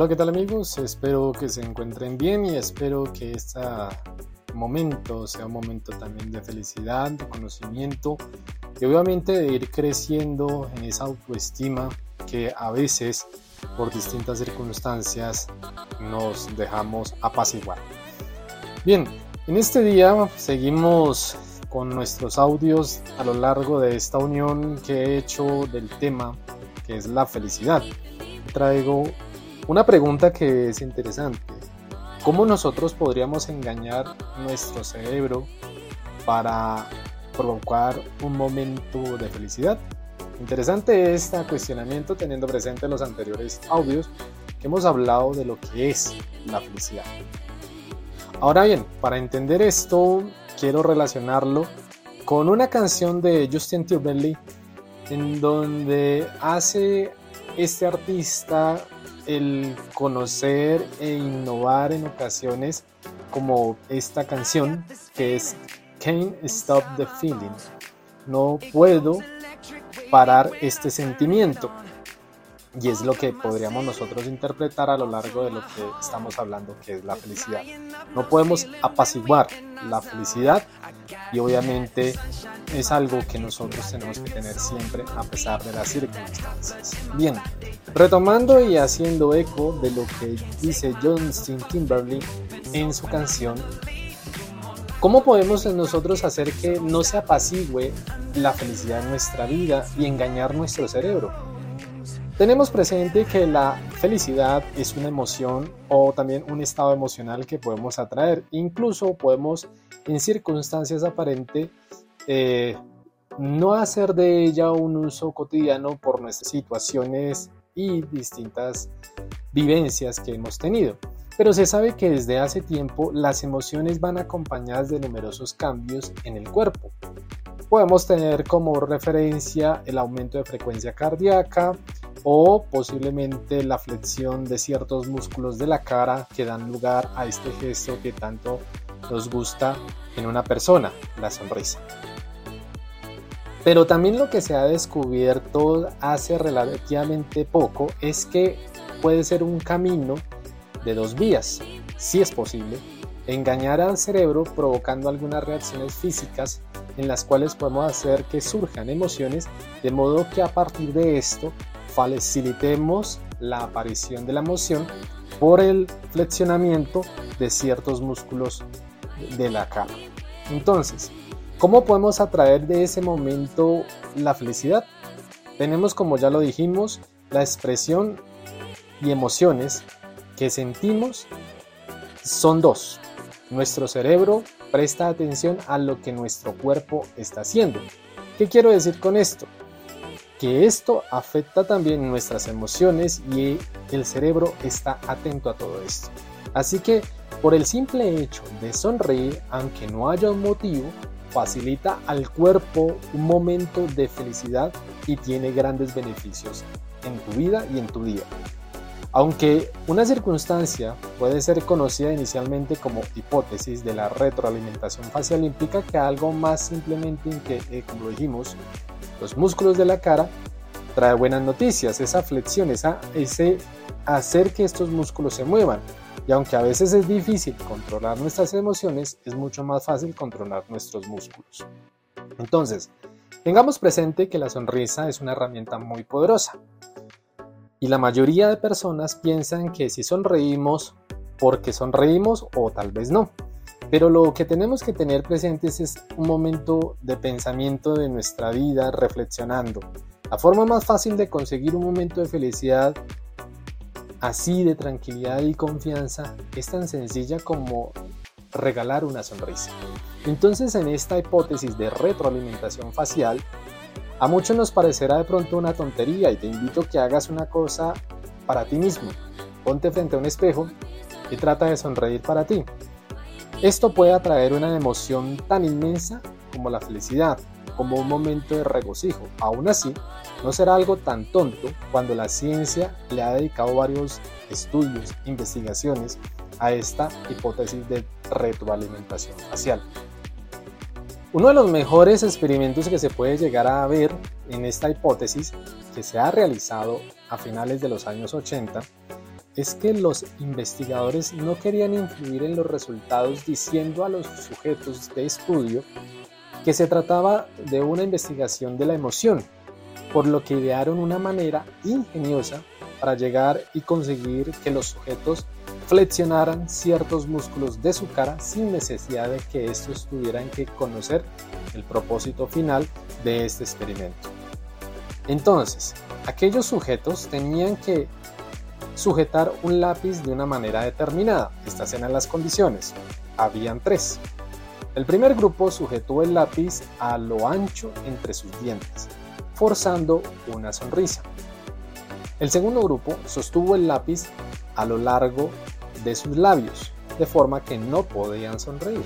Hola, ¿qué tal amigos? Espero que se encuentren bien y espero que este momento sea un momento también de felicidad, de conocimiento y obviamente de ir creciendo en esa autoestima que a veces por distintas circunstancias nos dejamos apaciguar. Bien, en este día seguimos con nuestros audios a lo largo de esta unión que he hecho del tema que es la felicidad. Traigo una pregunta que es interesante. ¿Cómo nosotros podríamos engañar nuestro cerebro para provocar un momento de felicidad? Interesante este cuestionamiento teniendo presente los anteriores audios que hemos hablado de lo que es la felicidad. Ahora bien, para entender esto, quiero relacionarlo con una canción de Justin Timberlake en donde hace este artista el conocer e innovar en ocasiones como esta canción que es Can't Stop the Feeling. No puedo parar este sentimiento. Y es lo que podríamos nosotros interpretar a lo largo de lo que estamos hablando, que es la felicidad. No podemos apaciguar la felicidad y obviamente es algo que nosotros tenemos que tener siempre a pesar de las circunstancias. Bien, retomando y haciendo eco de lo que dice Justin Timberlake en su canción, ¿cómo podemos nosotros hacer que no se apacigüe la felicidad en nuestra vida y engañar nuestro cerebro? Tenemos presente que la felicidad es una emoción o también un estado emocional que podemos atraer. Incluso podemos en circunstancias aparentes eh, no hacer de ella un uso cotidiano por nuestras situaciones y distintas vivencias que hemos tenido. Pero se sabe que desde hace tiempo las emociones van acompañadas de numerosos cambios en el cuerpo. Podemos tener como referencia el aumento de frecuencia cardíaca, o posiblemente la flexión de ciertos músculos de la cara que dan lugar a este gesto que tanto nos gusta en una persona, la sonrisa. Pero también lo que se ha descubierto hace relativamente poco es que puede ser un camino de dos vías, si es posible, engañar al cerebro provocando algunas reacciones físicas en las cuales podemos hacer que surjan emociones, de modo que a partir de esto facilitemos la aparición de la emoción por el flexionamiento de ciertos músculos de la cara. Entonces, ¿cómo podemos atraer de ese momento la felicidad? Tenemos, como ya lo dijimos, la expresión y emociones que sentimos son dos. Nuestro cerebro presta atención a lo que nuestro cuerpo está haciendo. ¿Qué quiero decir con esto? Que esto afecta también nuestras emociones y el cerebro está atento a todo esto. Así que por el simple hecho de sonreír, aunque no haya un motivo, facilita al cuerpo un momento de felicidad y tiene grandes beneficios en tu vida y en tu día. Aunque una circunstancia puede ser conocida inicialmente como hipótesis de la retroalimentación facial, implica que algo más simplemente que, eh, como dijimos, los músculos de la cara, trae buenas noticias, esa flexión, ese hacer que estos músculos se muevan. Y aunque a veces es difícil controlar nuestras emociones, es mucho más fácil controlar nuestros músculos. Entonces, tengamos presente que la sonrisa es una herramienta muy poderosa. Y la mayoría de personas piensan que si sonreímos, porque sonreímos o tal vez no. Pero lo que tenemos que tener presentes es un momento de pensamiento de nuestra vida reflexionando. La forma más fácil de conseguir un momento de felicidad así de tranquilidad y confianza es tan sencilla como regalar una sonrisa. Entonces en esta hipótesis de retroalimentación facial, a muchos nos parecerá de pronto una tontería y te invito a que hagas una cosa para ti mismo. Ponte frente a un espejo y trata de sonreír para ti. Esto puede atraer una emoción tan inmensa como la felicidad, como un momento de regocijo. Aún así, no será algo tan tonto cuando la ciencia le ha dedicado varios estudios, investigaciones a esta hipótesis de retroalimentación facial. Uno de los mejores experimentos que se puede llegar a ver en esta hipótesis, que se ha realizado a finales de los años 80, es que los investigadores no querían influir en los resultados diciendo a los sujetos de estudio que se trataba de una investigación de la emoción, por lo que idearon una manera ingeniosa para llegar y conseguir que los sujetos flexionaran ciertos músculos de su cara sin necesidad de que estos tuvieran que conocer el propósito final de este experimento. Entonces, aquellos sujetos tenían que sujetar un lápiz de una manera determinada. Estas eran las condiciones. Habían tres. El primer grupo sujetó el lápiz a lo ancho entre sus dientes, forzando una sonrisa. El segundo grupo sostuvo el lápiz a lo largo de sus labios, de forma que no podían sonreír.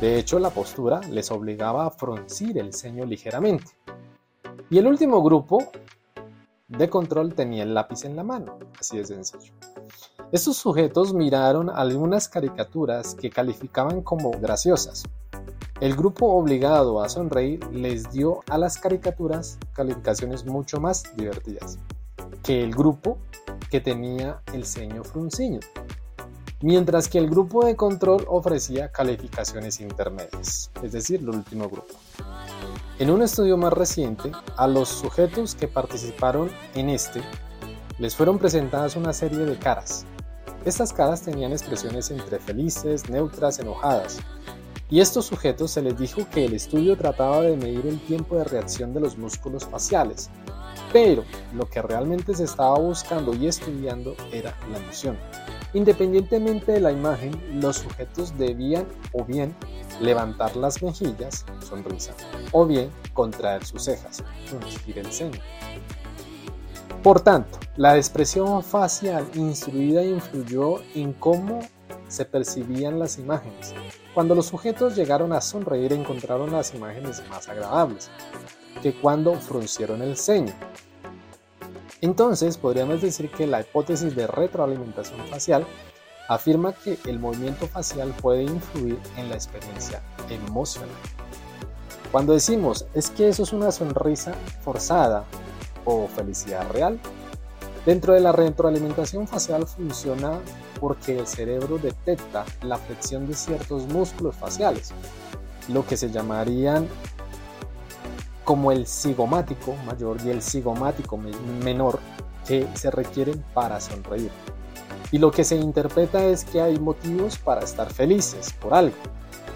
De hecho, la postura les obligaba a fruncir el ceño ligeramente. Y el último grupo de control tenía el lápiz en la mano, así de sencillo. Estos sujetos miraron algunas caricaturas que calificaban como graciosas. El grupo obligado a sonreír les dio a las caricaturas calificaciones mucho más divertidas que el grupo que tenía el ceño fruncido mientras que el grupo de control ofrecía calificaciones intermedias, es decir, el último grupo. En un estudio más reciente, a los sujetos que participaron en este les fueron presentadas una serie de caras. Estas caras tenían expresiones entre felices, neutras, enojadas. Y a estos sujetos se les dijo que el estudio trataba de medir el tiempo de reacción de los músculos faciales, pero lo que realmente se estaba buscando y estudiando era la emoción. Independientemente de la imagen, los sujetos debían o bien levantar las mejillas, sonrisa, o bien contraer sus cejas, fruncir el ceño. Por tanto, la expresión facial instruida influyó en cómo se percibían las imágenes. Cuando los sujetos llegaron a sonreír encontraron las imágenes más agradables que cuando fruncieron el ceño, entonces, podríamos decir que la hipótesis de retroalimentación facial afirma que el movimiento facial puede influir en la experiencia emocional. Cuando decimos es que eso es una sonrisa forzada o felicidad real, dentro de la retroalimentación facial funciona porque el cerebro detecta la flexión de ciertos músculos faciales, lo que se llamarían como el cigomático mayor y el cigomático menor que se requieren para sonreír. Y lo que se interpreta es que hay motivos para estar felices por algo.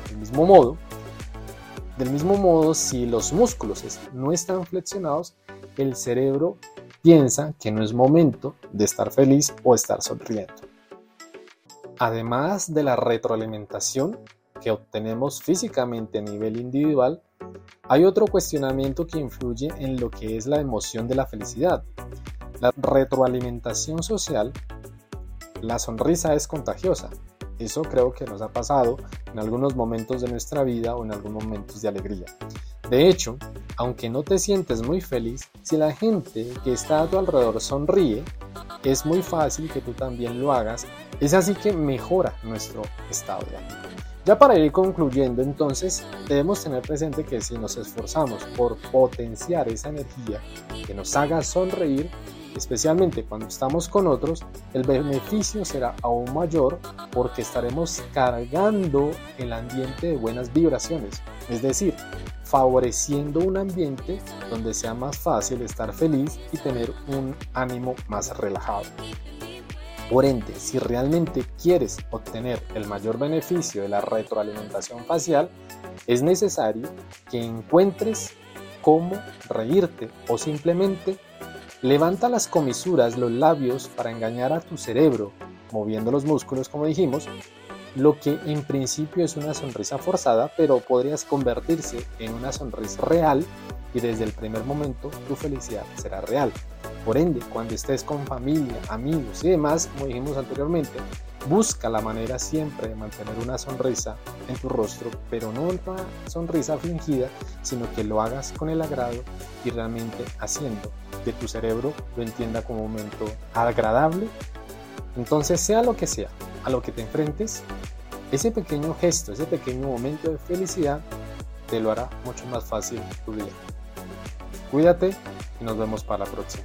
Del mismo modo, del mismo modo, si los músculos no están flexionados, el cerebro piensa que no es momento de estar feliz o estar sonriendo. Además de la retroalimentación que obtenemos físicamente a nivel individual, hay otro cuestionamiento que influye en lo que es la emoción de la felicidad. La retroalimentación social, la sonrisa es contagiosa. Eso creo que nos ha pasado en algunos momentos de nuestra vida o en algunos momentos de alegría. De hecho, aunque no te sientes muy feliz, si la gente que está a tu alrededor sonríe, es muy fácil que tú también lo hagas. Es así que mejora nuestro estado de ánimo. Ya para ir concluyendo, entonces, debemos tener presente que si nos esforzamos por potenciar esa energía que nos haga sonreír, especialmente cuando estamos con otros, el beneficio será aún mayor porque estaremos cargando el ambiente de buenas vibraciones, es decir, favoreciendo un ambiente donde sea más fácil estar feliz y tener un ánimo más relajado. Por ende, si realmente quieres obtener el mayor beneficio de la retroalimentación facial, es necesario que encuentres cómo reírte o simplemente levanta las comisuras, los labios para engañar a tu cerebro, moviendo los músculos como dijimos, lo que en principio es una sonrisa forzada, pero podrías convertirse en una sonrisa real y desde el primer momento tu felicidad será real. Por ende, cuando estés con familia, amigos y demás, como dijimos anteriormente, busca la manera siempre de mantener una sonrisa en tu rostro, pero no una sonrisa fingida, sino que lo hagas con el agrado y realmente haciendo que tu cerebro lo entienda como un momento agradable. Entonces, sea lo que sea, a lo que te enfrentes, ese pequeño gesto, ese pequeño momento de felicidad te lo hará mucho más fácil tu día. Cuídate y nos vemos para la próxima.